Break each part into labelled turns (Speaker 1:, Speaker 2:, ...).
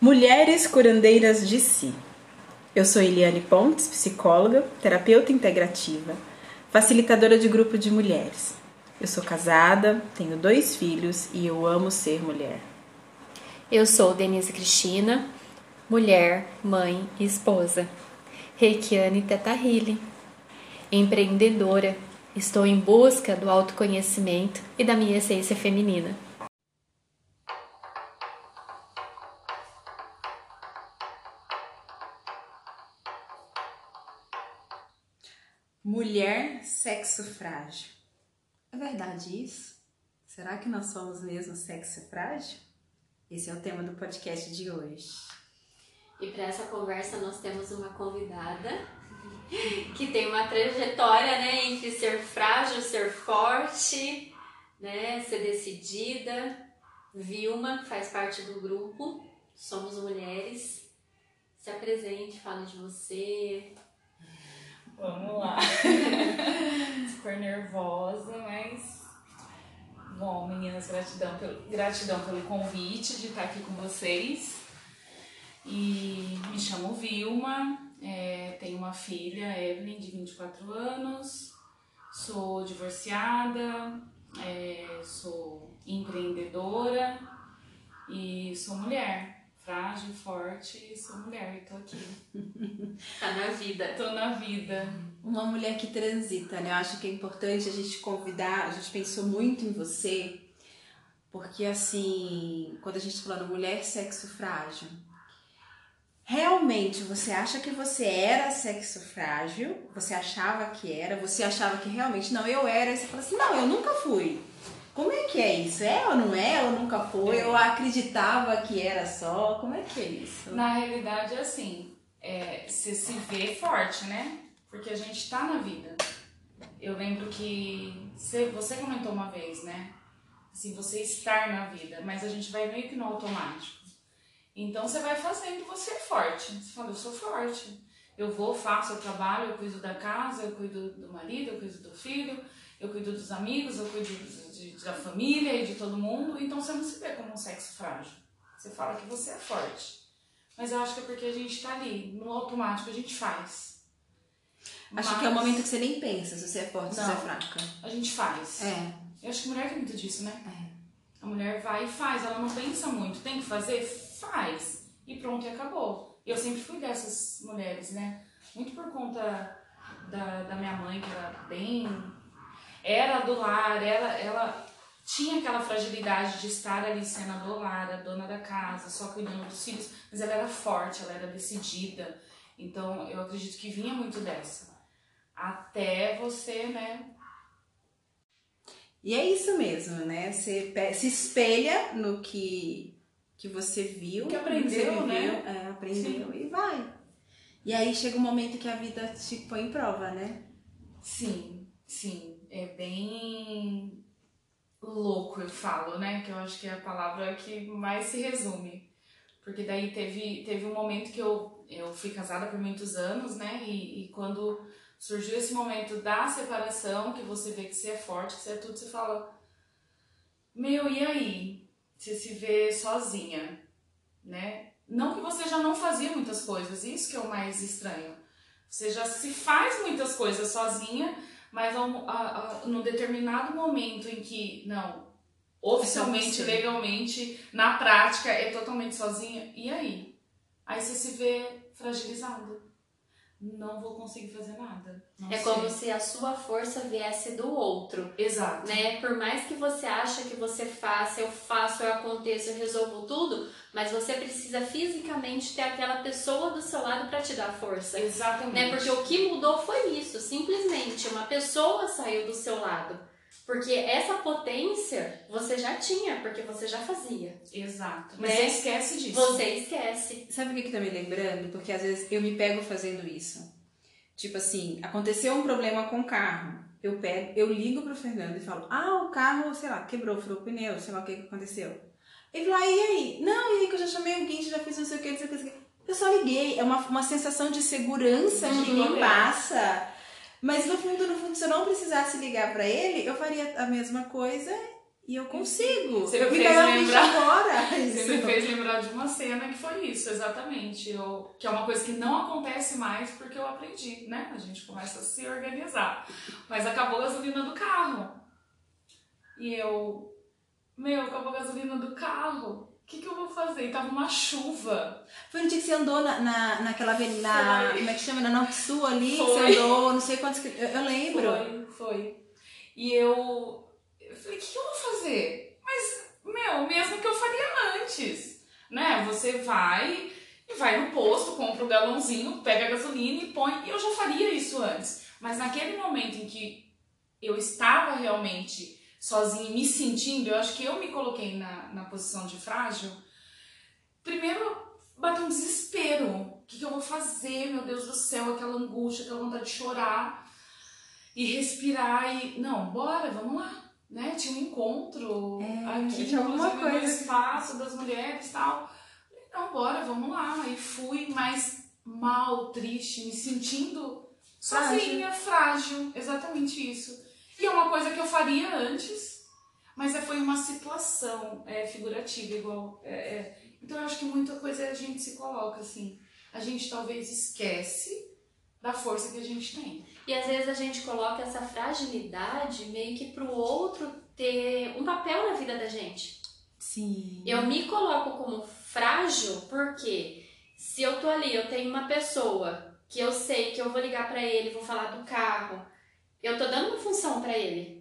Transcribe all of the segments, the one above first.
Speaker 1: Mulheres curandeiras de si. Eu sou Eliane Pontes, psicóloga, terapeuta integrativa, facilitadora de grupo de mulheres. Eu sou casada, tenho dois filhos e eu amo ser mulher.
Speaker 2: Eu sou Denise Cristina, mulher, mãe e esposa. Reikiane Teta Healing. Empreendedora, estou em busca do autoconhecimento e da minha essência feminina.
Speaker 1: Mulher, sexo frágil. É verdade isso? Será que nós somos mesmo sexo frágil? Esse é o tema do podcast de hoje.
Speaker 2: E para essa conversa nós temos uma convidada que tem uma trajetória, né, entre ser frágil, ser forte, né, ser decidida. Vilma faz parte do grupo. Somos mulheres. Se apresente, fale de você,
Speaker 3: Vamos lá. Super nervosa, mas. Bom, meninas, gratidão pelo, gratidão pelo convite de estar aqui com vocês. E me chamo Vilma, é, tenho uma filha, Evelyn, de 24 anos, sou divorciada, é, sou empreendedora e sou mulher frágil, forte, sou mulher e tô aqui.
Speaker 2: tá na vida.
Speaker 3: Tô na vida.
Speaker 1: Uma mulher que transita, né? Eu acho que é importante a gente convidar, a gente pensou muito em você, porque assim, quando a gente falando mulher sexo frágil, realmente você acha que você era sexo frágil, você achava que era, você achava que realmente não, eu era, e você fala assim, não, eu nunca fui. Como é que é isso? É ou não é? Ou nunca foi? É. Eu acreditava que era só? Como é que é isso?
Speaker 3: Na realidade, é assim, é, você se vê forte, né? Porque a gente tá na vida. Eu lembro que você, você comentou uma vez, né? Assim, você estar na vida, mas a gente vai meio que no automático. Então você vai fazendo, você é forte. Você fala, eu sou forte. Eu vou, faço, eu trabalho, eu cuido da casa, eu cuido do marido, eu cuido do filho, eu cuido dos amigos, eu cuido de, de, da família e de todo mundo, então você não se vê como um sexo frágil. Você fala que você é forte. Mas eu acho que é porque a gente tá ali, no automático, a gente faz.
Speaker 1: Acho Mas... que é o momento que você nem pensa se você é forte, se você é fraca.
Speaker 3: A gente faz.
Speaker 1: É.
Speaker 3: Eu acho que mulher tem muito disso, né?
Speaker 1: É.
Speaker 3: A mulher vai e faz, ela não pensa muito. Tem que fazer? Faz. E pronto, e acabou. Eu sempre fui dessas mulheres, né? Muito por conta da, da minha mãe, que era bem era do lar, ela, ela tinha aquela fragilidade de estar ali sendo a do lar, a dona da casa, só cuidando dos filhos, mas ela era forte, ela era decidida. Então eu acredito que vinha muito dessa. Até você, né?
Speaker 1: E é isso mesmo, né? Você se espelha no que, que você viu,
Speaker 3: que aprendeu,
Speaker 1: que
Speaker 3: né?
Speaker 1: É, aprendeu Sim. e vai. E aí chega um momento que a vida te põe em prova, né?
Speaker 3: Sim, sim é bem louco, eu falo, né? Que eu acho que é a palavra que mais se resume. Porque daí teve, teve um momento que eu, eu fui casada por muitos anos, né? E, e quando surgiu esse momento da separação, que você vê que você é forte, que você é tudo, você fala: Meu, e aí? Você se vê sozinha, né? Não que você já não fazia muitas coisas, isso que é o mais estranho. Você já se faz muitas coisas sozinha, mas a, a, a, num determinado momento em que, não, oficialmente, legalmente, na prática, é totalmente sozinha, e aí? Aí você se vê fragilizado não vou conseguir fazer nada.
Speaker 2: Não é sei. como se a sua força viesse do outro.
Speaker 3: Exato.
Speaker 2: Né? Por mais que você acha que você faça, eu faço, eu aconteço, eu resolvo tudo, mas você precisa fisicamente ter aquela pessoa do seu lado para te dar força.
Speaker 3: Exatamente.
Speaker 2: Né? Porque o que mudou foi isso, simplesmente uma pessoa saiu do seu lado. Porque essa potência você já tinha, porque você já fazia.
Speaker 3: Exato. Mas né? você esquece disso.
Speaker 2: Você esquece.
Speaker 1: Sabe o que, que tá me lembrando? Porque às vezes eu me pego fazendo isso. Tipo assim, aconteceu um problema com o carro. Eu pego, eu ligo pro Fernando e falo: Ah, o carro, sei lá, quebrou, furou o pneu, sei lá o que, que aconteceu. Ele falou: Ah, e aí? Não, e aí que eu já chamei o guincho, já fiz não sei o que, não sei o que. Eu só liguei. É uma, uma sensação de segurança que me passa mas no fundo, no fundo, se eu não precisasse ligar para ele, eu faria a mesma coisa E eu consigo.
Speaker 3: Você
Speaker 1: eu
Speaker 3: me fez lembrar-
Speaker 1: agora.
Speaker 3: Você me
Speaker 1: Isso.
Speaker 3: fez lembrar de uma cena que foi isso, exatamente. Eu, que é uma coisa que não acontece mais porque eu aprendi, né? A gente começa a se organizar. Mas acabou a gasolina do carro. E eu, meu, acabou a gasolina do carro. O que, que eu vou fazer? E tava uma chuva.
Speaker 1: Foi no dia que você andou na, na, naquela avenida, na, como é que chama? Na Norte Sul ali, que
Speaker 3: Foi.
Speaker 1: você andou, não sei quantos. que- Eu, eu lembro.
Speaker 3: Foi, foi. E eu, eu falei, o que, que eu vou fazer? Mas, meu, mesmo que eu faria antes, né? Você vai e vai no posto, compra o galãozinho, pega a gasolina e põe. E eu já faria isso antes. Mas naquele momento em que eu estava realmente sozinha, e me sentindo, eu acho que eu me coloquei na, na posição de frágil. Primeiro, bateu um desespero. O que, que eu vou fazer? Meu Deus do céu, aquela angústia, aquela vontade de chorar e respirar e não, bora, vamos lá, né? Tinha um encontro
Speaker 1: É,
Speaker 3: aqui,
Speaker 1: tinha alguma
Speaker 3: inclusive, no
Speaker 1: coisa.
Speaker 3: espaço das mulheres e tal. Não, bora, vamos lá. E fui mais mal, triste, me sentindo
Speaker 1: Frágil.
Speaker 3: sozinha, frágil, exatamente isso. E é uma coisa que eu faria antes, mas é- foi uma situação é, figurativa, igual. é, é. Então eu acho que muita coisa a gente se coloca assim. A gente talvez esquece da força que a gente tem.
Speaker 2: E às vezes a gente coloca essa fragilidade meio que pro outro ter um papel na vida da gente.
Speaker 1: Sim.
Speaker 2: Eu me coloco como frágil porque se eu tô ali, eu tenho uma pessoa que eu sei que eu vou ligar pra ele, vou falar do carro, eu tô dando uma função pra ele.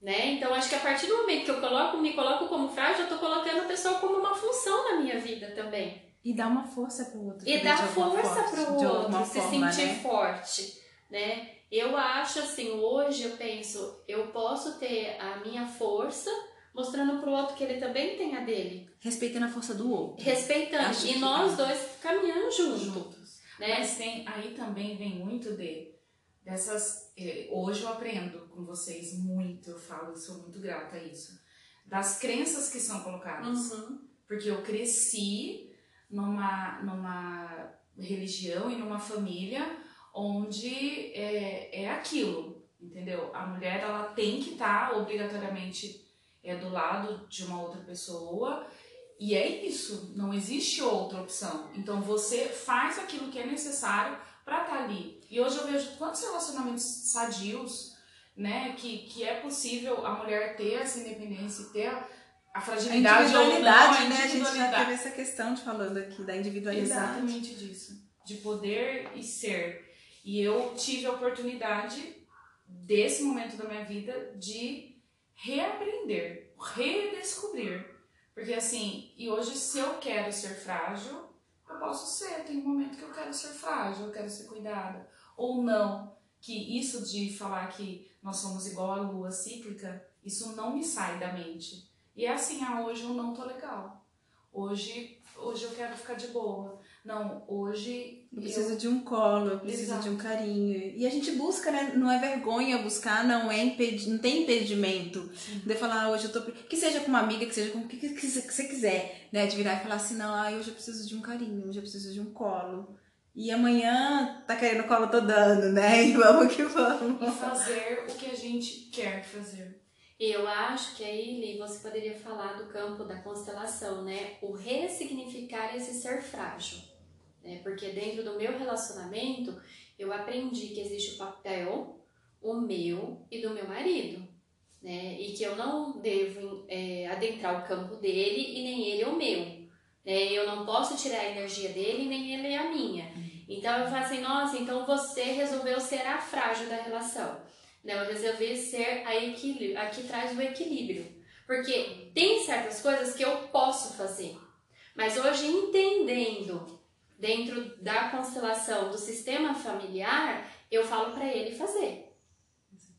Speaker 2: Né? Então acho que a partir do momento que eu coloco, me coloco como frágil, eu tô colocando a pessoa como uma função na minha vida também.
Speaker 1: E dá uma força pro outro.
Speaker 2: E
Speaker 1: alguma
Speaker 2: força pro outro, se
Speaker 1: forma,
Speaker 2: sentir
Speaker 1: né?
Speaker 2: forte, né? Eu acho assim, hoje eu penso, eu posso ter a minha força mostrando pro outro que ele também tem a dele,
Speaker 1: Respeitando a força do outro.
Speaker 2: respeitando
Speaker 1: Acho
Speaker 2: e nós dois caminhando junto,
Speaker 3: juntos.
Speaker 2: né?
Speaker 3: Mas tem, aí também vem muito de dessas. eh, Hoje eu aprendo com vocês muito, eu falo, sou muito grata a isso. Das crenças que são colocadas.
Speaker 2: Uhum.
Speaker 3: Porque eu cresci numa, numa religião e numa família onde é, é aquilo, entendeu? A mulher ela tem que estar obrigatoriamente é, do lado de uma outra pessoa e é isso, não existe outra opção. Então você faz aquilo que é necessário para estar ali. E hoje eu vejo quantos relacionamentos sadios, né, que, que é possível a mulher ter essa independência e ter a, a
Speaker 1: A
Speaker 3: fragilidade ou não,
Speaker 1: individualidade,
Speaker 3: a
Speaker 1: né? A gente já
Speaker 3: individualidade.
Speaker 1: teve essa questão de falando aqui da individualidade.
Speaker 3: Exatamente disso. De poder e ser. E eu tive a oportunidade, desse momento da minha vida, de reaprender, redescobrir. Porque assim, e hoje se eu quero ser frágil, posso ser. Tem um momento que eu quero ser frágil, eu quero ser cuidada. Ou não. Que isso de falar que nós somos igual a lua cíclica, isso não me sai da mente. E é assim, ah, hoje eu não tô legal. Hoje, hoje eu quero ficar de boa. Não, hoje
Speaker 1: Eu preciso de um colo, eu preciso
Speaker 3: Exato.
Speaker 1: de um carinho. E a gente busca, né? Não é vergonha buscar, não é impedi não tem impedimento de falar, ah, hoje eu tô. Que seja com uma amiga, que seja com o que, que, você quiser, né? De virar e falar assim, não, ah, hoje eu preciso de um carinho, hoje eu preciso de um colo. E amanhã tá querendo colo, eu tô dando, né? E vamos que vamos.
Speaker 3: e fazer o que a gente quer fazer.
Speaker 2: E eu acho que aí, Li, você poderia falar do campo da constelação, né? O ressignificar esse ser frágil. Né? Porque dentro do meu relacionamento, eu aprendi que existe o papel, o meu e do meu marido. Né? E que eu não devo é, adentrar o campo dele e nem ele o meu. Né? Eu não posso tirar a energia dele nem ele a minha. Então eu falo assim, nossa, então você resolveu ser a frágil da relação. Não, eu resolvi ser a, equilíbrio, a que traz o equilíbrio. Porque tem certas coisas que eu posso fazer. Mas hoje, entendendo dentro da constelação do sistema familiar, eu falo para ele fazer.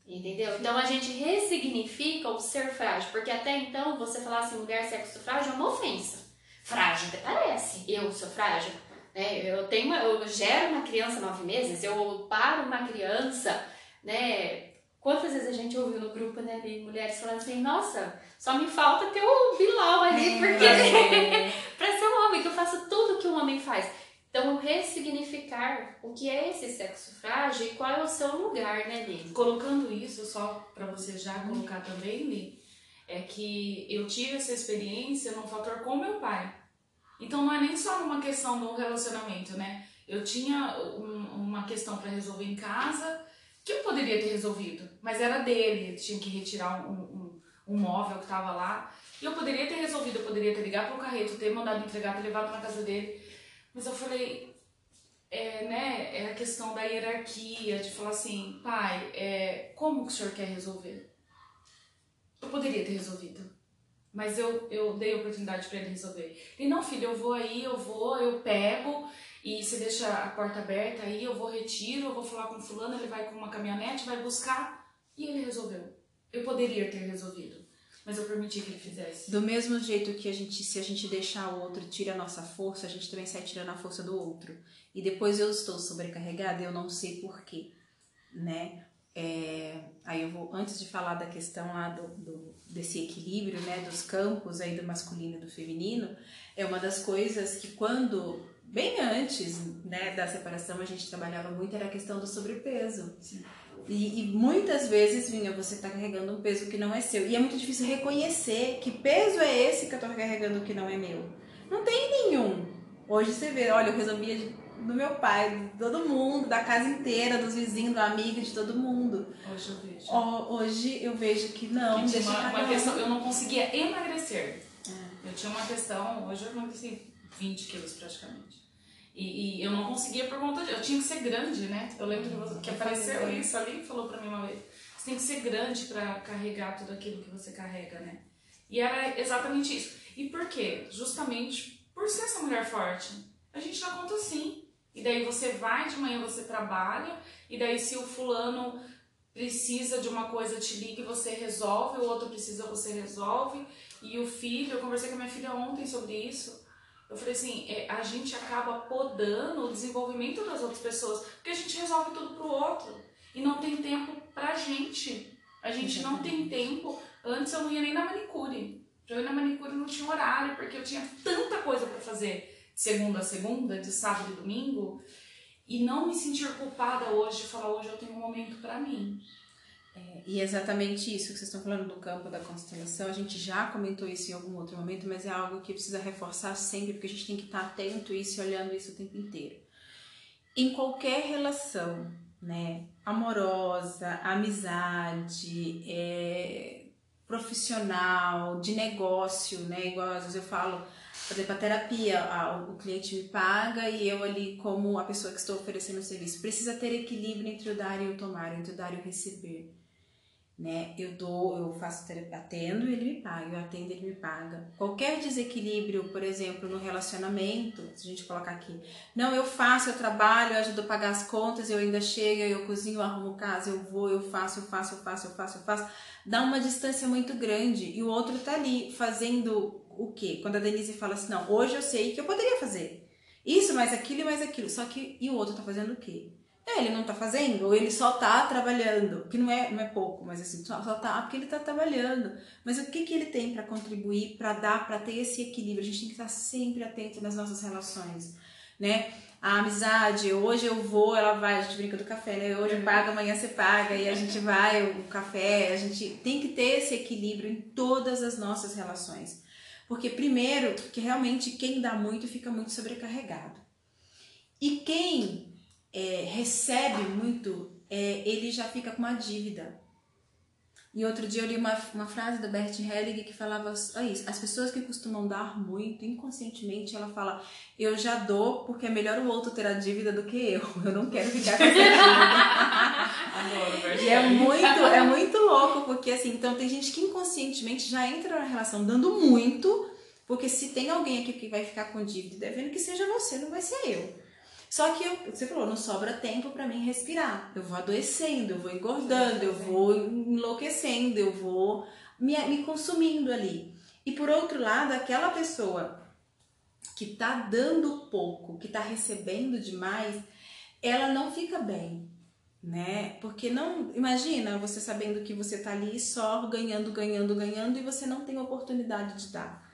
Speaker 2: Entendeu? Então a gente ressignifica o ser frágil. Porque até então, você falar assim, mulher sexo frágil é uma ofensa. Frágil até parece. Eu sou frágil. né? eu, tenho eu gero uma criança nove meses, eu paro uma criança, né? Quantas vezes a gente ouviu no grupo, né, de mulheres falando assim, nossa, só me falta ter o Bilal ali, porque
Speaker 1: É.
Speaker 2: pra ser um homem, que eu faço tudo que um homem faz. Então, ressignificar o que é esse sexo frágil e qual é o seu lugar, né, Lili?
Speaker 3: Colocando isso, só para você já colocar também, Li, é que eu tive essa experiência num fator com meu pai. Então não é nem só uma questão do relacionamento, né? Eu tinha um, uma questão para resolver em casa que eu poderia ter resolvido, mas era dele, ele tinha que retirar um, um, um móvel que estava lá. E eu poderia ter resolvido, eu poderia ter ligado pro carreto, ter mandado entregar, ter levado na casa dele. Mas eu falei, é, né, é a questão da hierarquia, de falar assim, pai, é, como que o senhor quer resolver? Eu poderia ter resolvido, mas eu, eu dei a oportunidade para ele resolver. E não, filho, eu vou aí, eu vou, eu pego, e você deixa a porta aberta aí, eu vou retiro, eu vou falar com fulano, ele vai com uma caminhonete, vai buscar, e ele resolveu. Eu poderia ter resolvido. Mas eu permiti que ele fizesse.
Speaker 1: Do mesmo jeito que a gente, se a gente deixar o outro tira a nossa força, a gente também sai tirando a força do outro. E depois eu estou sobrecarregada, eu não sei porquê, né? É, aí eu vou, antes de falar da questão lá do, do, desse equilíbrio, né, dos campos aí do masculino e do feminino, é uma das coisas que quando, bem antes, né, da separação, a gente trabalhava muito, era a questão do sobrepeso. Sim. E, e, muitas vezes, Vinha, você está carregando um peso que não é seu. E é muito difícil reconhecer que peso é esse que eu estou carregando que não é meu. Não tem nenhum. Hoje você vê, olha, eu resolvia do meu pai, de todo mundo, da casa inteira, dos vizinhos, do amigo, de todo mundo.
Speaker 3: Hoje eu vejo.
Speaker 1: Hoje eu vejo que não.
Speaker 3: Que uma, uma questão, eu não conseguia emagrecer. É. Eu tinha uma questão, hoje eu emagreci 20 quilos praticamente. E, e, eu não conseguia por conta de. Eu tinha que ser grande, né? Eu lembro que, você, que apareceu isso ali e falou pra mim uma vez. Você tem que ser grande para carregar tudo aquilo que você carrega, né? E era exatamente isso. E por quê? Justamente por ser essa mulher forte. A gente dá conta sim. E daí você vai de manhã, você trabalha, e daí se o fulano precisa de uma coisa, te liga e você resolve, o outro precisa, você resolve. E o filho, eu conversei com a minha filha ontem sobre isso. Eu falei assim, é, a gente acaba podando o desenvolvimento das outras pessoas, porque a gente resolve tudo pro outro. E não tem tempo pra gente. A gente não tem tempo. Antes eu não ia nem na manicure. Eu ir na manicure não tinha horário, porque eu tinha tanta coisa para fazer segunda a segunda, de sábado e domingo, e não me sentir culpada hoje de falar hoje eu tenho um momento para mim.
Speaker 1: É, e é exatamente isso que vocês estão falando do campo da constelação, a gente já comentou isso em algum outro momento, mas é algo que precisa reforçar sempre, porque a gente tem que estar atento a isso e olhando isso o tempo inteiro. Em qualquer relação, né, amorosa, amizade, é, profissional, de negócio, né, igual às vezes eu falo, por exemplo, a terapia, o cliente me paga e eu ali, como a pessoa que estou oferecendo o serviço, precisa ter equilíbrio entre o dar e o tomar, entre o dar e o receber. Né? Eu dou, eu faço atendo ele me paga, eu atendo ele me paga. Qualquer desequilíbrio, por exemplo, no relacionamento, se a gente colocar aqui, não, eu faço, eu trabalho, eu ajudo a pagar as contas, eu ainda chego, eu cozinho, eu arrumo casa, eu vou, eu faço, eu faço, eu faço, eu faço, eu faço, dá uma distância muito grande e o outro tá ali fazendo o quê? Quando a Denise fala assim, não, hoje eu sei que eu poderia fazer isso, mais aquilo e mais aquilo. Só que e o outro tá fazendo o quê? É, ele não tá fazendo, ou ele só tá trabalhando, que não é, não é pouco, mas assim, só, só tá porque ele tá trabalhando. Mas o que que ele tem para contribuir, para dar, para ter esse equilíbrio? A gente tem que estar sempre atento nas nossas relações, né? A amizade, hoje eu vou, ela vai, a gente brinca do café, né? Hoje eu pago, amanhã você paga, e a gente vai, o café, a gente tem que ter esse equilíbrio em todas as nossas relações. Porque, primeiro, que realmente quem dá muito fica muito sobrecarregado. E quem é, recebe muito, é, ele já fica com uma dívida. E outro dia eu li uma, uma frase da Bert Helling que falava isso. As pessoas que costumam dar muito, inconscientemente, ela fala: Eu já dou porque é melhor o outro ter a dívida do que eu. Eu não quero ficar com essa dívida. e é muito, é muito louco, porque assim, então tem gente que inconscientemente já entra na relação dando muito, porque se tem alguém aqui que vai ficar com dívida devendo que seja você, não vai ser eu. Só que eu, você falou, não sobra tempo para mim respirar. Eu vou adoecendo, eu vou engordando, eu vou enlouquecendo, eu vou me, me consumindo ali. E por outro lado, aquela pessoa que tá dando pouco, que tá recebendo demais, ela não fica bem, né? Porque não, imagina você sabendo que você tá ali só ganhando, ganhando, ganhando e você não tem oportunidade de dar.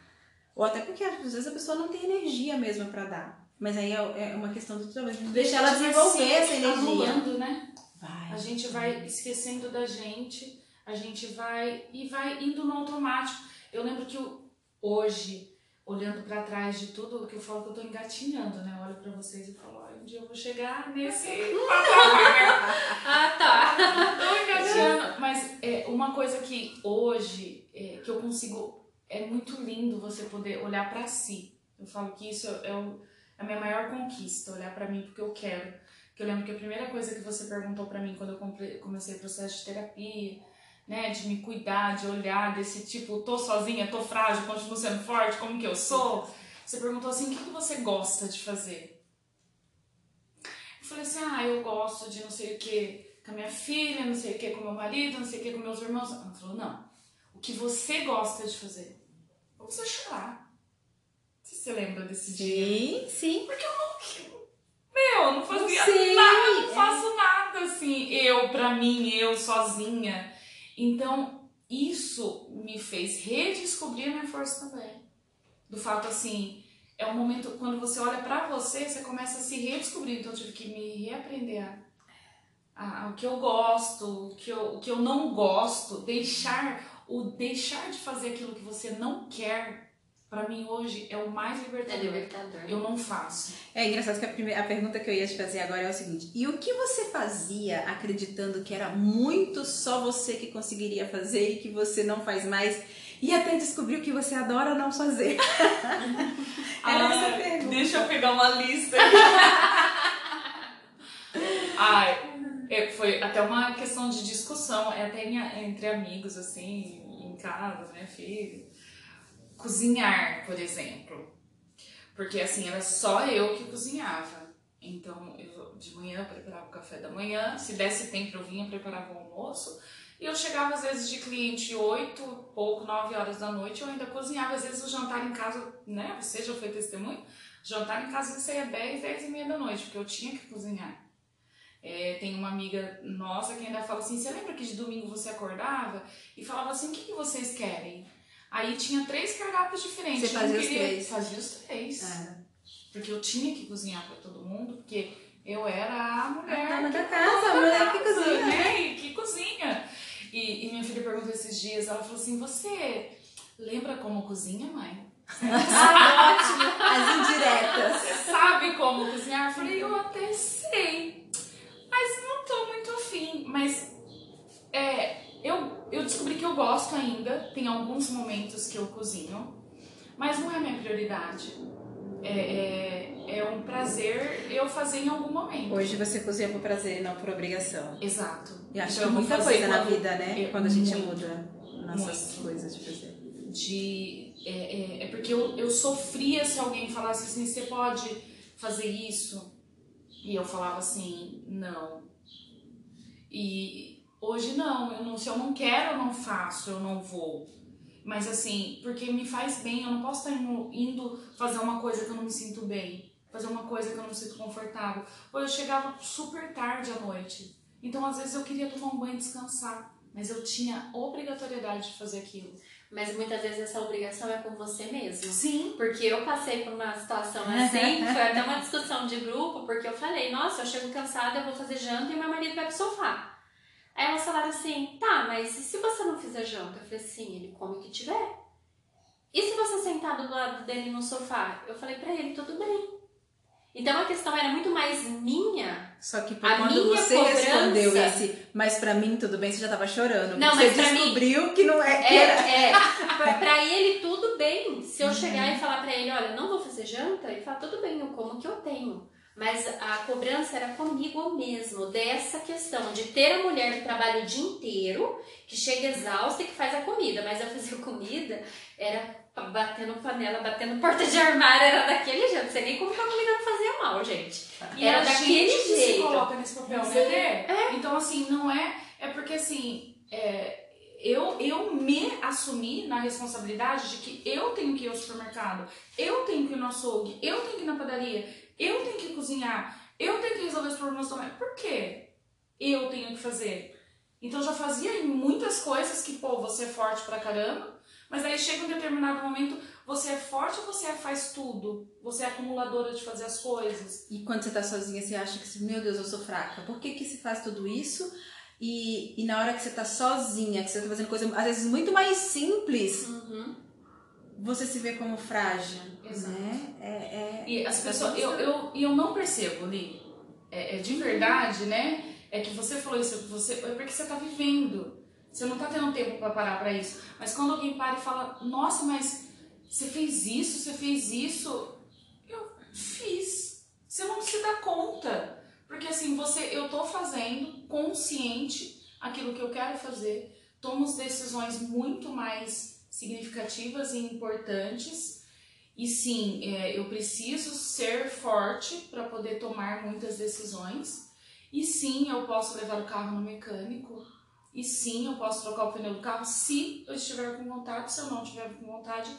Speaker 1: Ou até porque às vezes a pessoa não tem energia mesmo para dar. Mas aí é, é uma questão do talvez deixar ela desenvolver essa energia.
Speaker 3: Anulando, né? Vai. A gente vai esquecendo da gente, a gente vai e vai indo no automático. Eu lembro que hoje, olhando para trás de tudo, que eu falo que eu tô engatinhando, né? Eu olho para vocês e falo, olha, um dia eu vou chegar nesse
Speaker 2: ah, tá.
Speaker 3: tô engatinhando. Mas é, uma coisa que hoje, é, que eu consigo, é muito lindo você poder olhar para si. Eu falo que isso é, o, a minha maior conquista, olhar para mim porque eu quero. Que eu lembro que a primeira coisa que você perguntou para mim quando eu comecei o processo de terapia, né, de me cuidar, de olhar desse tipo, tô sozinha, tô frágil, continuo sendo forte, como que eu sou? Você perguntou assim, o que, que você gosta de fazer? Eu falei assim, ah, eu gosto de não sei o que com a minha filha, não sei o que com meu marido, não sei o que com meus irmãos. Ela falou, não, o que você gosta de fazer? Ou você chorar. Você lembra desse
Speaker 1: sim,
Speaker 3: dia.
Speaker 1: Sim, sim.
Speaker 3: Porque eu não. Meu, eu não fazia nada, não faço é. nada assim. Eu, pra mim, eu sozinha. Então, isso me fez redescobrir a minha força também. Do fato assim, é um momento quando você olha para você, você começa a se redescobrir. Então, eu tive que me reaprender a, o que eu gosto, o que eu, o que eu não gosto, deixar o deixar de fazer aquilo que você não quer para mim hoje é o mais libertador.
Speaker 2: É libertador.
Speaker 3: Eu não faço.
Speaker 1: É engraçado que a, primeira, a pergunta que eu ia te fazer agora é o seguinte: e o que você fazia acreditando que era muito só você que conseguiria fazer e que você não faz mais? E até descobriu que você adora não fazer.
Speaker 3: era essa a pergunta. Deixa eu pegar uma lista. Ai, é, foi até uma questão de discussão, é até entre amigos, assim, em casa, né, filho cozinhar, por exemplo. Porque assim, era só eu que cozinhava. Então, eu de manhã preparava o café da manhã, se desse tempo eu vinha preparava o almoço. E eu chegava às vezes de cliente 8, pouco, 9 horas da noite, eu ainda cozinhava. Às vezes o jantar em casa, né? Você já foi testemunho? Jantar em casa saía 10, 10 e meia da noite, porque eu tinha que cozinhar. É, tem uma amiga nossa que ainda fala assim: você lembra que de domingo você acordava e falava assim: o que, que vocês querem? Aí tinha três cardápios diferentes.
Speaker 1: Você fazia os três?
Speaker 3: Fazia os três. É. Porque eu tinha que cozinhar para todo mundo, porque eu era a mulher.
Speaker 1: A dona da casa, a mulher que cozinha.
Speaker 3: Né? Que cozinha. E, e minha filha perguntou esses dias, ela falou assim: Você lembra como cozinha, mãe?
Speaker 1: ah, ótimo! As indiretas.
Speaker 3: Você sabe como cozinhar? Eu falei, eu até sei. Mas não tô muito afim. Mas é, eu, eu descobri que eu gosto ainda, tem alguns momentos que eu cozinho, mas não é minha prioridade. É, é, é um prazer eu fazer em algum momento.
Speaker 1: Hoje você cozinha por prazer, não por obrigação.
Speaker 3: Exato.
Speaker 1: E acho então, que muita coisa na vida, né? Eu, quando a gente muito, muda nossas muito. coisas de fazer.
Speaker 3: De, é, é, é, porque eu, eu sofria se alguém falasse assim: você pode fazer isso? E eu falava assim: não. E Hoje não, eu não, se eu não quero, eu não faço, eu não vou. Mas assim, porque me faz bem, eu não posso estar indo, indo fazer uma coisa que eu não me sinto bem, fazer uma coisa que eu não me sinto confortável. Ou eu chegava super tarde à noite. Então, às vezes, eu queria tomar um banho e descansar, mas eu tinha obrigatoriedade de fazer aquilo.
Speaker 2: Mas muitas vezes essa obrigação é com você mesmo.
Speaker 3: Sim.
Speaker 2: Porque eu passei por uma situação assim, foi até uma discussão de grupo, porque eu falei, nossa, eu chego cansada, eu vou fazer janta e meu marido vai pro sofá. Aí elas falaram assim, tá, mas e se você não fizer janta? Eu falei assim, ele come o que tiver. E se você sentar do lado dele no sofá? Eu falei pra ele, tudo bem. Então a questão era muito mais minha.
Speaker 1: Só que por quando você cobrança... respondeu esse, mas pra mim tudo bem, você já tava chorando.
Speaker 2: Não,
Speaker 1: você descobriu
Speaker 2: mim,
Speaker 1: que não é.
Speaker 2: Que é, era... é. pra ele tudo bem. Se eu uhum. chegar e falar pra ele, olha, não vou fazer janta, ele fala, tudo bem, eu como o que eu tenho. Mas a cobrança era comigo mesmo, dessa questão de ter a mulher que trabalha o dia inteiro, que chega exausta e que faz a comida. Mas eu fazia comida, era batendo panela, batendo porta de armário, era daquele jeito. Não sei nem como que a comida não fazia mal, gente.
Speaker 3: E era daquele jeito. Que se coloca nesse papel, né? É. Então, assim, não é. É porque, assim. É, eu, eu me assumi na responsabilidade de que eu tenho que ir ao supermercado, eu tenho que ir no açougue, eu tenho que ir na padaria, eu tenho que cozinhar, eu tenho que resolver os problemas também. Por quê? Eu tenho que fazer. Então já fazia muitas coisas que, pô, você é forte pra caramba, mas aí chega um determinado momento, você é forte ou você faz tudo? Você é acumuladora de fazer as coisas?
Speaker 1: E quando você tá sozinha, você acha que, meu Deus, eu sou fraca. Por que que se faz tudo isso? E, e na hora que você tá sozinha, que você tá fazendo coisa às vezes muito mais simples,
Speaker 2: Uhum.
Speaker 1: Você se vê como frágil.
Speaker 3: Exato.
Speaker 1: Né? É, é,
Speaker 3: E as pessoas, eu, eu, eu não percebo, Li, é, é de verdade, né? É que você falou isso, você, é porque você tá vivendo. Você não tá tendo tempo para parar para isso. Mas quando alguém para e fala, nossa, mas você fez isso, você fez isso, eu fiz. Você não se dá conta. Porque assim, você, eu tô fazendo consciente aquilo que eu quero fazer, tomo decisões muito mais significativas e importantes. E sim, é, eu preciso ser forte para poder tomar muitas decisões. E sim, eu posso levar o carro no mecânico. E sim, eu posso trocar o pneu do carro se eu estiver com vontade. Se eu não estiver com vontade,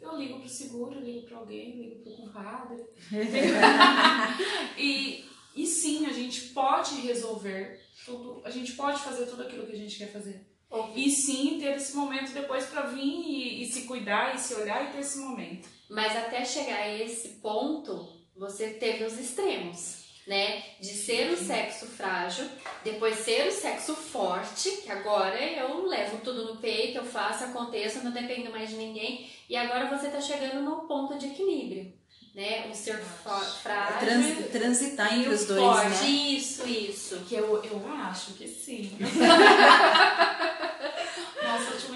Speaker 3: eu ligo pro seguro, ligo para alguém, ligo pro compadre. e, e sim, a gente pode resolver tudo, a gente pode fazer tudo aquilo que a gente quer fazer. E sim, ter esse momento depois para vir e, e se cuidar e se olhar e ter esse momento.
Speaker 2: Mas até chegar a esse ponto, você teve os extremos, né? De ser o sexo frágil, depois ser o sexo forte, que agora eu levo tudo no peito, eu faço, aconteça, não dependo mais de ninguém. E agora você tá chegando no ponto de equilíbrio, né? O ser frágil
Speaker 1: trans- transitar entre os dois,
Speaker 2: forte.
Speaker 1: né?
Speaker 2: Isso, isso.
Speaker 3: Que eu, eu acho que sim.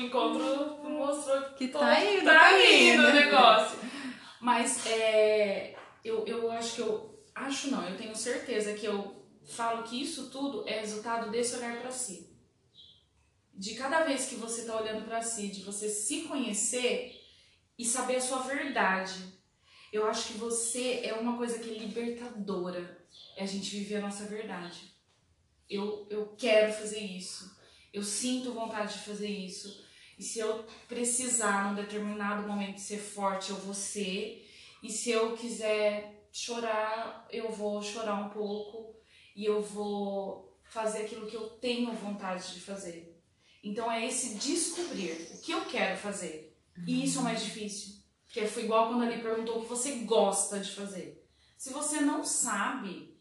Speaker 3: Encontro mostrou
Speaker 1: Que tá indo,
Speaker 3: tá
Speaker 1: tá
Speaker 3: indo o
Speaker 1: indo.
Speaker 3: negócio. Mas é, eu, eu acho que eu. Acho não, eu tenho certeza que eu falo que isso tudo é resultado desse olhar pra si. De cada vez que você tá olhando pra si, de você se conhecer e saber a sua verdade. Eu acho que você é uma coisa que é libertadora. É a gente viver a nossa verdade. Eu, eu quero fazer isso. Eu sinto vontade de fazer isso. E se eu precisar num determinado momento ser forte, eu vou ser. E se eu quiser chorar, eu vou chorar um pouco. E eu vou fazer aquilo que eu tenho vontade de fazer. Então é esse descobrir o que eu quero fazer. E isso é o mais difícil. Porque foi igual quando ali perguntou o que você gosta de fazer. Se você não sabe,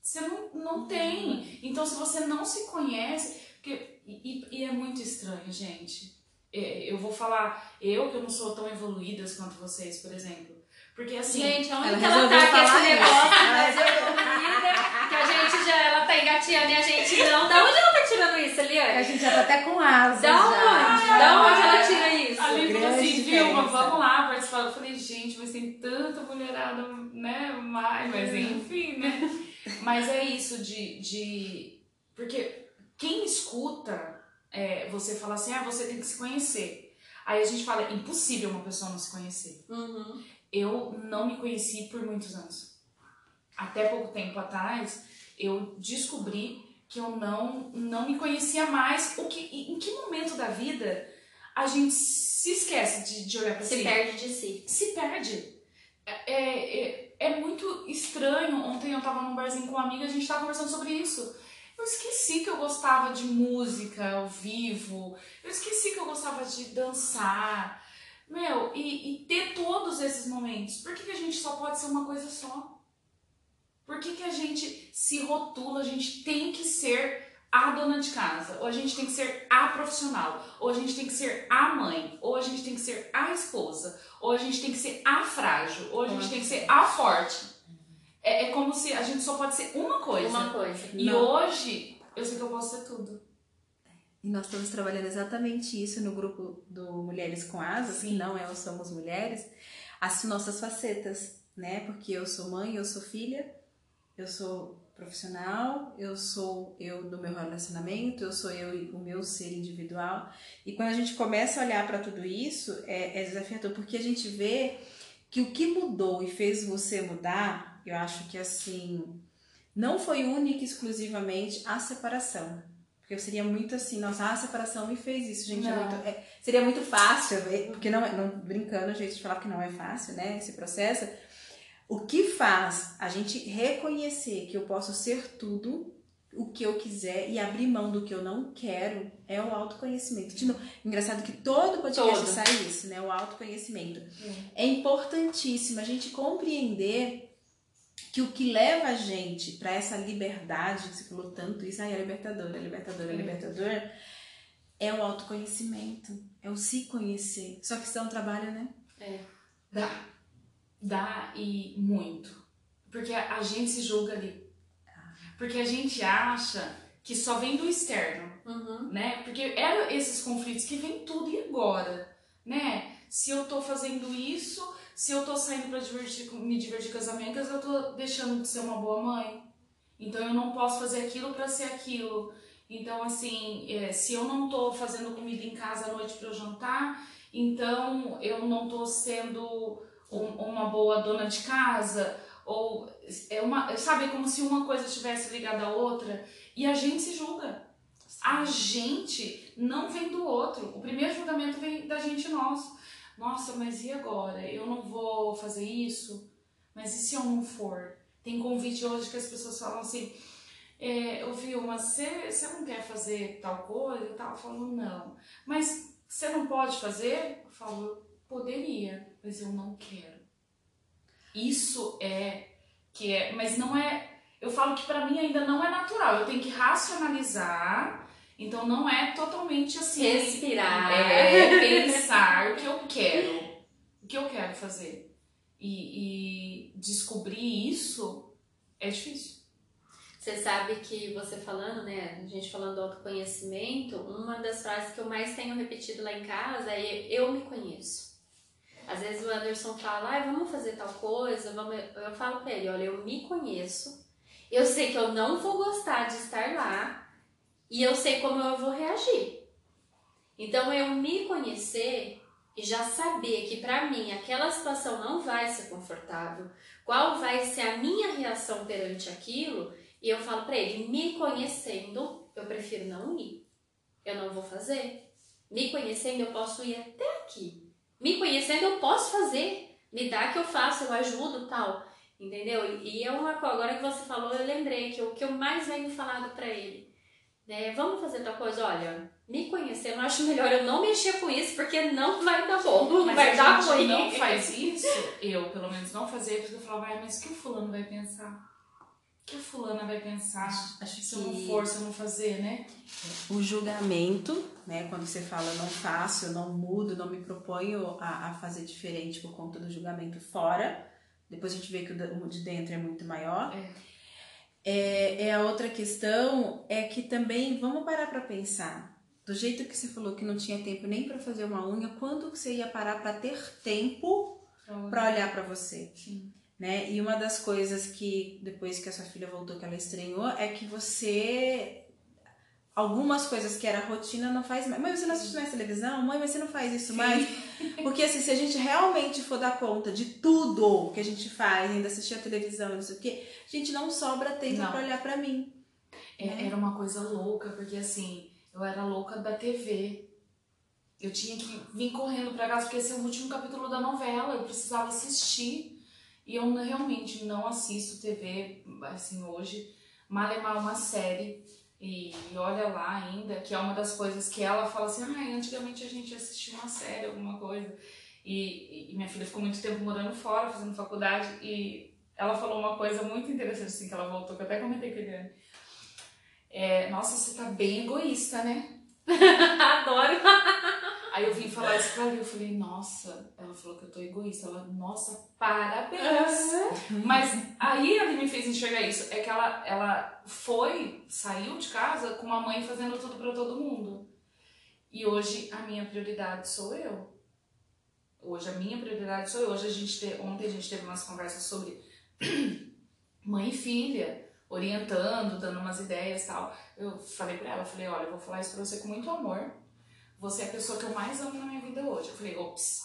Speaker 3: você não, não tem. Então, se você não se conhece. Porque, e, e é muito estranho, gente. É, Eu vou falar, eu que eu não sou tão evoluída quanto vocês, por exemplo. Porque assim.
Speaker 2: Gente, aonde
Speaker 1: ela
Speaker 2: que ela tá com esse negócio da evoluída, que a gente já, ela tá engateando e a gente não. Da onde ela tá tirando isso,
Speaker 1: A
Speaker 2: Eliane?
Speaker 1: gente já tá até com asas.
Speaker 2: Da
Speaker 1: já.
Speaker 2: onde? Da onde ela tira isso?
Speaker 3: Ali falou
Speaker 1: Grande
Speaker 3: assim, Vilma, vamos lá participar. Eu falei, gente, mas tem tanta mulherada, né? Mais, mas enfim, né? Mas é isso de. de porque quem escuta é, você falar assim, ah, você tem que se conhecer. Aí a gente fala, é impossível uma pessoa não se conhecer.
Speaker 2: Uhum.
Speaker 3: Eu não me conheci por muitos anos. Até pouco tempo atrás, eu descobri que eu não, não me conhecia mais. O que, em que momento da vida a gente se esquece de, de olhar
Speaker 2: Se
Speaker 3: si?
Speaker 2: perde de si.
Speaker 3: se perde. É, é, é muito estranho. Ontem eu tava num barzinho com uma amiga, a gente tava conversando sobre isso. Eu esqueci que eu gostava de música ao vivo. Eu esqueci que eu gostava de dançar. Meu, e, e ter todos esses momentos. Por que, que a gente só pode ser uma coisa só? Por que, que a gente se rotula? A gente tem que ser a dona de casa, ou a gente tem que ser a profissional, ou a gente tem que ser a mãe, ou a gente tem que ser a esposa, ou a gente tem que ser a frágil, ou a gente tem que ser a forte. É, é como se a gente só pode ser uma coisa.
Speaker 2: Uma coisa.
Speaker 3: E
Speaker 1: Não.
Speaker 3: hoje eu sei que eu posso ser tudo.
Speaker 1: E nós estamos trabalhando exatamente isso no grupo do Mulheres com Asas,
Speaker 3: Sim.
Speaker 1: que não é o Somos Mulheres, as nossas facetas, né? Porque eu sou mãe, eu sou filha, eu sou profissional, eu sou eu no meu relacionamento, eu sou eu e o meu ser individual. E quando a gente começa a olhar para tudo isso, é, é desafiador, porque a gente vê que o que mudou e fez você mudar, eu acho que assim, não foi única e exclusivamente a separação. Porque eu seria muito assim, nossa, a separação me fez isso, gente. É muito, é- seria muito fácil, porque não é, não, brincando, a gente falar que não é fácil, né, esse processo. O que faz a gente reconhecer que eu posso ser tudo o que eu quiser e abrir mão do que eu não quero é o autoconhecimento. De novo, engraçado que todo podcast
Speaker 2: Todo.
Speaker 1: sai isso, né? O autoconhecimento. É importantíssimo a gente compreender que o que leva a gente para essa liberdade, que você falou tanto isso, ai, é libertador, é libertador, é libertador, é o autoconhecimento, é o se conhecer. Só que isso é um trabalho, né?
Speaker 2: É.
Speaker 3: Dá. Dá e muito. Porque a gente se julga ali. Porque a gente acha que só vem do externo,
Speaker 2: Uhum.
Speaker 3: né? Porque eram esses conflitos que vem tudo e agora, né? Se eu tô fazendo isso, se eu tô saindo pra divertir, me divertir com as amigas, eu tô deixando de ser uma boa mãe. Então eu não posso fazer aquilo pra ser aquilo. Então, assim, é, se eu não tô fazendo comida em casa à noite eu jantar, então eu não tô sendo um- uma boa dona de casa. Ou é uma. Sabe, como se uma coisa estivesse ligada à outra. E a gente se julga. A gente não vem do outro. O primeiro julgamento vem da gente nosso. Nossa, mas e agora? Eu não vou fazer isso? Mas e se eu não for? Tem convite hoje que as pessoas falam assim: é, eu vi uma, você não quer fazer tal coisa? Eu tava falando, não. Mas você não pode fazer? Eu falo, eu poderia, mas eu não quero. Isso é que é, mas não é. Eu falo que pra mim ainda não é natural. Eu tenho que racionalizar. Então não é totalmente assim.
Speaker 2: Respirar.
Speaker 3: É pensar o que eu quero, o que eu quero fazer. E, e descobrir isso é difícil.
Speaker 2: Você sabe que você falando, né? A gente falando do autoconhecimento, uma das frases que eu mais tenho repetido lá em casa é eu me conheço. Às vezes o Anderson fala, ah, vamos fazer tal coisa, vamos... eu falo pra ele, olha, eu me conheço, eu sei que eu não vou gostar de estar lá e eu sei como eu vou reagir. Então eu me conhecer e já saber que pra mim aquela situação não vai ser confortável, qual vai ser a minha reação perante aquilo, e eu falo pra ele, me conhecendo, eu prefiro não ir. Eu não vou fazer. Me conhecendo, eu posso ir até aqui. Me conhecendo, eu posso fazer. Me dá que eu faço, eu ajudo tal. Entendeu? E é uma coisa, agora que você falou, eu lembrei que o que eu mais venho falado pra ele. Né? Vamos fazer tal coisa, olha, me conhecendo, eu acho melhor eu não mexer com isso, porque não vai dar bom, não
Speaker 3: Mas
Speaker 2: vai
Speaker 3: a
Speaker 2: dar ruim.
Speaker 3: não faz isso, eu pelo menos não fazer, porque eu falava, "Ai, mas o que o fulano vai pensar? O que a fulana vai pensar?
Speaker 1: Acho
Speaker 3: se eu não
Speaker 1: que-
Speaker 3: for, se eu não fazer, né?
Speaker 1: O julgamento, né? Quando você fala não faço, eu não mudo, não me proponho a, a fazer diferente por conta do julgamento fora. Depois a gente vê que o de dentro é muito maior.
Speaker 3: É.
Speaker 1: É, é a outra questão é que também vamos parar pra pensar. Do jeito que você falou que não tinha tempo nem pra fazer uma unha, quando que você ia parar pra ter tempo pra olhar pra você?
Speaker 3: Sim.
Speaker 1: Né? E uma das coisas que depois que a sua filha voltou que ela estranhou é que você algumas coisas que era rotina não faz mais. Mãe, você não assiste mais televisão? Mãe, mas você não faz isso mais? Porque assim, se a gente realmente for dar conta de tudo que a gente faz, ainda assistir a televisão, não sei o quê, a gente não sobra tempo pra olhar pra mim.
Speaker 3: É, era uma coisa louca, porque assim, eu era louca da TV. Eu tinha que vir correndo pra casa, porque esse é o último capítulo da novela, eu precisava assistir. E eu realmente não assisto TV, assim, hoje. Malemar uma série, e olha lá ainda, que é uma das coisas que ela fala assim, ah, antigamente a gente assistia uma série, alguma coisa. E, e minha filha ficou muito tempo morando fora, fazendo faculdade, e ela falou uma coisa muito interessante, assim, que ela voltou, que eu até comentei com a Eliane. É, nossa, você tá bem egoísta, né?
Speaker 2: Adoro.
Speaker 3: Aí eu vim falar isso pra ela e eu falei, nossa, ela falou que eu tô egoísta. Ela, nossa, parabéns. Mas aí ela me fez enxergar isso. É que ela, ela foi, saiu de casa com uma mãe fazendo tudo pra todo mundo. E hoje a minha prioridade sou eu. Hoje a minha prioridade sou eu. Hoje a gente te, ontem a gente teve umas conversas sobre mãe e filha, orientando, dando umas ideias e tal. Eu falei pra ela, falei, olha, eu vou falar isso pra você com muito amor. Você é a pessoa que eu mais amo na minha vida hoje. Eu falei, ops,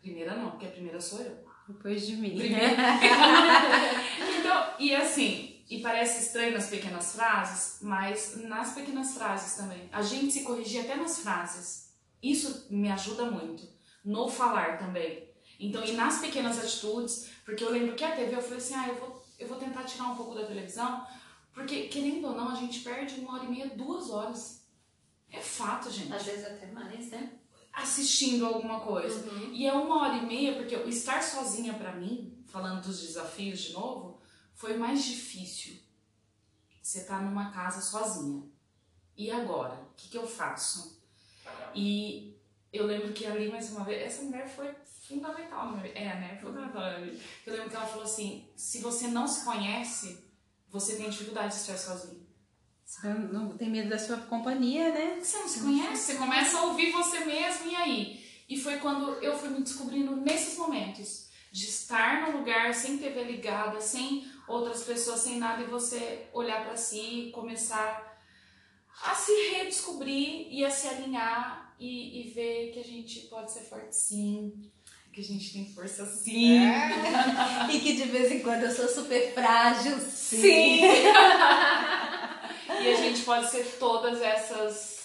Speaker 3: primeira não, porque a primeira sou eu.
Speaker 1: Depois de mim.
Speaker 3: Primeiro. então, e assim, e parece estranho nas pequenas frases, mas nas pequenas frases também. A gente se corrigir até nas frases. Isso me ajuda muito. No falar também. Então, e nas pequenas atitudes, porque eu lembro que a TV eu falei assim, ah, eu vou, eu vou tentar tirar um pouco da televisão, porque, querendo ou não, a gente perde uma hora e meia, duas horas. É fato, gente.
Speaker 2: Às vezes até mais, né?
Speaker 3: Assistindo alguma coisa.
Speaker 2: Uhum.
Speaker 3: E é uma hora e meia, porque estar sozinha pra mim, falando dos desafios de novo, foi mais difícil. Você tá numa casa sozinha. E agora? O que, que eu faço? E eu lembro que ali, mais uma vez, essa mulher foi fundamental. É, né? Fundamental. Eu lembro que ela falou assim: se você não se conhece, você tem dificuldade de estar sozinho.
Speaker 1: Você não, tem medo da sua companhia, né?
Speaker 3: Você não se conhece, você começa a ouvir você mesmo e aí? E foi quando eu fui me descobrindo nesses momentos de estar no lugar sem TV ligada, sem outras pessoas, sem nada e você olhar para si, começar a se redescobrir e a se alinhar e, e ver que a gente pode ser forte sim, que a gente tem força sim.
Speaker 1: É. e que de vez em quando eu sou super frágil sim. sim.
Speaker 3: e a gente pode ser todas essas.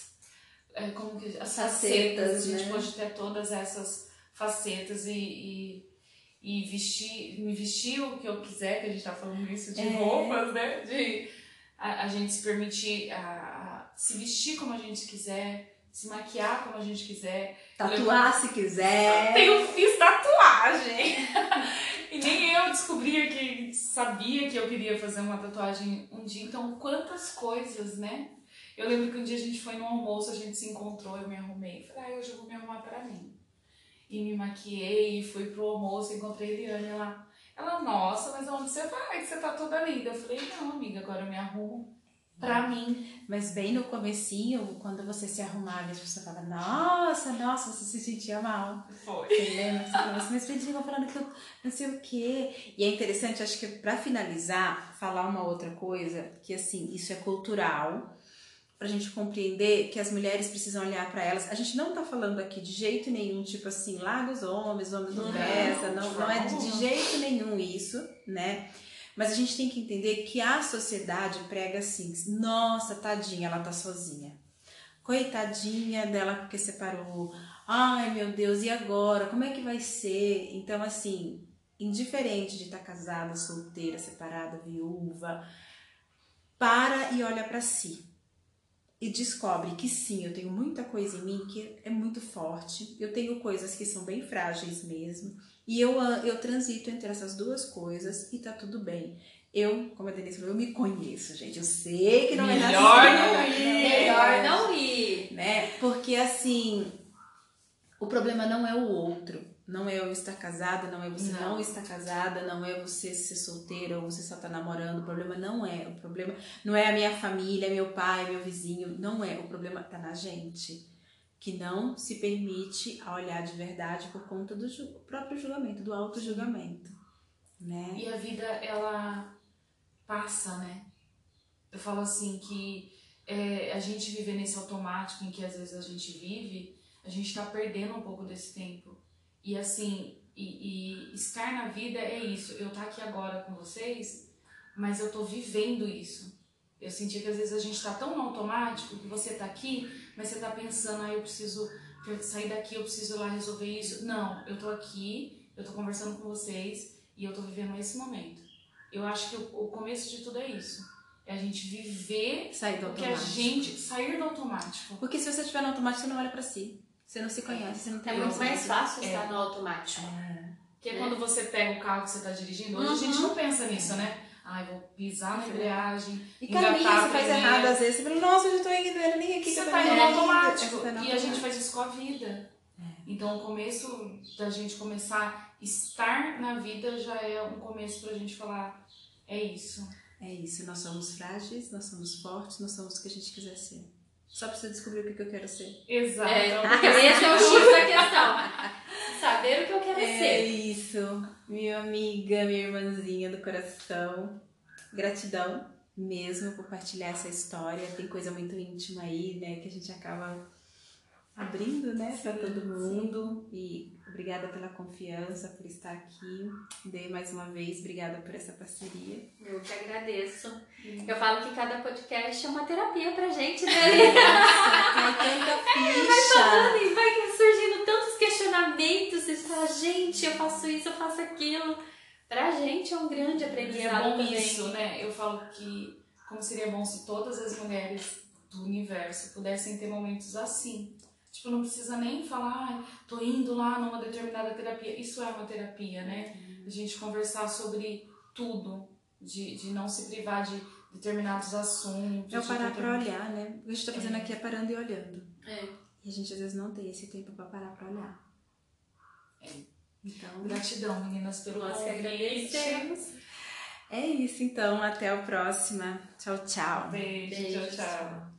Speaker 3: É, como que, as facetas, facetas a gente né? pode ter todas essas facetas e, e, e, vestir, me vestir o que eu quiser, que a gente tá falando isso de é. roupas, né? De a, a gente se permitir a, a, se vestir como a gente quiser se maquiar como a gente quiser.
Speaker 1: Tatuar se quiser.
Speaker 3: Eu tenho, fiz tatuagem. e nem eu descobri que sabia que eu queria fazer uma tatuagem um dia. Então, quantas coisas, né? Eu lembro que um dia a gente foi no almoço, a gente se encontrou, eu me arrumei. Falei, ah, hoje eu vou me arrumar para mim. E me maquiei, fui pro almoço, encontrei a Eliane lá. Ela, nossa, mas aonde você vai? Você tá toda linda. Eu falei, não, amiga, agora eu me arrumo Pra mim.
Speaker 1: Mas bem no comecinho, quando você se arrumava, as pessoas falavam, nossa, nossa, você se sentia mal.
Speaker 3: Foi.
Speaker 1: Você lembra? Você assim, mas Pedrinho falando que eu não sei o quê. E é interessante, acho que pra finalizar, falar uma outra coisa, que assim, isso é cultural, pra gente compreender que as mulheres precisam olhar para elas. A gente não tá falando aqui de jeito nenhum, tipo assim, larga os homens, homens não presta, não, não é de jeito nenhum isso, né? Mas a gente tem que entender que a sociedade prega assim: nossa, tadinha, ela tá sozinha. Coitadinha dela porque separou. Ai, meu Deus, e agora? Como é que vai ser? Então, assim, indiferente de estar tá casada, solteira, separada, viúva, para e olha para si. E descobre que sim, eu tenho muita coisa em mim que é muito forte. Eu tenho coisas que são bem frágeis mesmo e eu, eu transito entre essas duas coisas e tá tudo bem. Eu, como a Denise falou, eu me conheço, gente. Eu sei que não
Speaker 3: Melhor
Speaker 1: é
Speaker 3: nada não ir.
Speaker 2: Melhor não ir.
Speaker 1: Né? Porque assim, o problema não é o outro. Não é eu estar casada, não é você não, não estar casada, não é você ser solteira ou você só estar tá namorando. O problema não é. O problema não é a minha família, meu pai, meu vizinho. Não é. O problema tá na gente que não se permite a olhar de verdade por conta do ju próprio julgamento, do auto-julgamento. Né?
Speaker 3: E a vida, ela passa, né? Eu falo assim que é, a gente viver nesse automático em que às vezes a gente vive, a gente está perdendo um pouco desse tempo. E assim, e, e estar na vida é isso. Eu estar tá aqui agora com vocês, mas eu tô vivendo isso. Eu senti que às vezes a gente está tão no automático que você está aqui, mas você está pensando, ah, eu preciso sair daqui, eu preciso ir lá resolver isso. Não, eu tô aqui, eu tô conversando com vocês e eu tô vivendo esse momento. Eu acho que o, começo de tudo é isso. É a gente viver
Speaker 1: sair do
Speaker 3: o que a gente sair do automático.
Speaker 1: Porque se você estiver no automático, você não olha para si. Você não se conhece, você não tem
Speaker 2: É muito mais fácil é. estar no automático.
Speaker 3: É. Porque é. quando você pega o carro que você está dirigindo, hoje uhum. a gente não pensa nisso, né? Ai, vou pisar na embreagem.
Speaker 1: E caminho, você faz errado às vezes. Você fala, nossa, eu já tô indo, nem aqui.
Speaker 3: Você tá indo automático. Tá e a gente faz isso com a vida. É. Então, o começo da gente começar a estar na vida já é um começo pra gente falar: é isso.
Speaker 1: É isso. Nós somos frágeis, nós somos fortes, nós somos o que a gente quiser ser. Só precisa descobrir o que eu quero ser.
Speaker 3: Exato.
Speaker 2: É, porque esse é o X da questão. Saber o que eu quero
Speaker 1: é
Speaker 2: ser.
Speaker 1: É isso. Minha amiga, minha irmãzinha do coração. Gratidão mesmo por partilhar essa história. Tem coisa muito íntima aí, né? Que a gente acaba abrindo, né, para todo mundo. E obrigada pela confiança, por estar aqui. Dei mais uma vez, obrigada por essa parceria.
Speaker 2: Eu que agradeço. Hum. Eu falo que cada podcast é uma terapia pra gente, né?
Speaker 1: Nossa, tanta ficha.
Speaker 2: É, vai, vai surgindo tantos questionamentos. Você fala, gente, eu faço isso, eu faço aquilo. Pra gente é um grande aprendizado.
Speaker 3: E é bom
Speaker 2: também.
Speaker 3: isso, né? Eu falo que como seria bom se todas as mulheres do universo pudessem ter momentos assim Tipo, não precisa nem falar, ah, tô indo lá numa determinada terapia. Isso é uma terapia, né? A gente conversar sobre tudo, de, de não se privar de determinados assuntos.
Speaker 1: É o parar pra olhar, né? O que a gente tá fazendo
Speaker 3: É.
Speaker 1: aqui é parando e olhando.
Speaker 2: É.
Speaker 1: E a gente às vezes não tem esse tempo pra parar pra olhar.
Speaker 3: É.
Speaker 1: Então,
Speaker 3: Gratidão, meninas, pelo
Speaker 2: Nós que agradecemos.
Speaker 1: é isso então. Até a próxima. Tchau, tchau.
Speaker 3: Beijo,
Speaker 2: Beijo,
Speaker 3: tchau, tchau.
Speaker 2: tchau.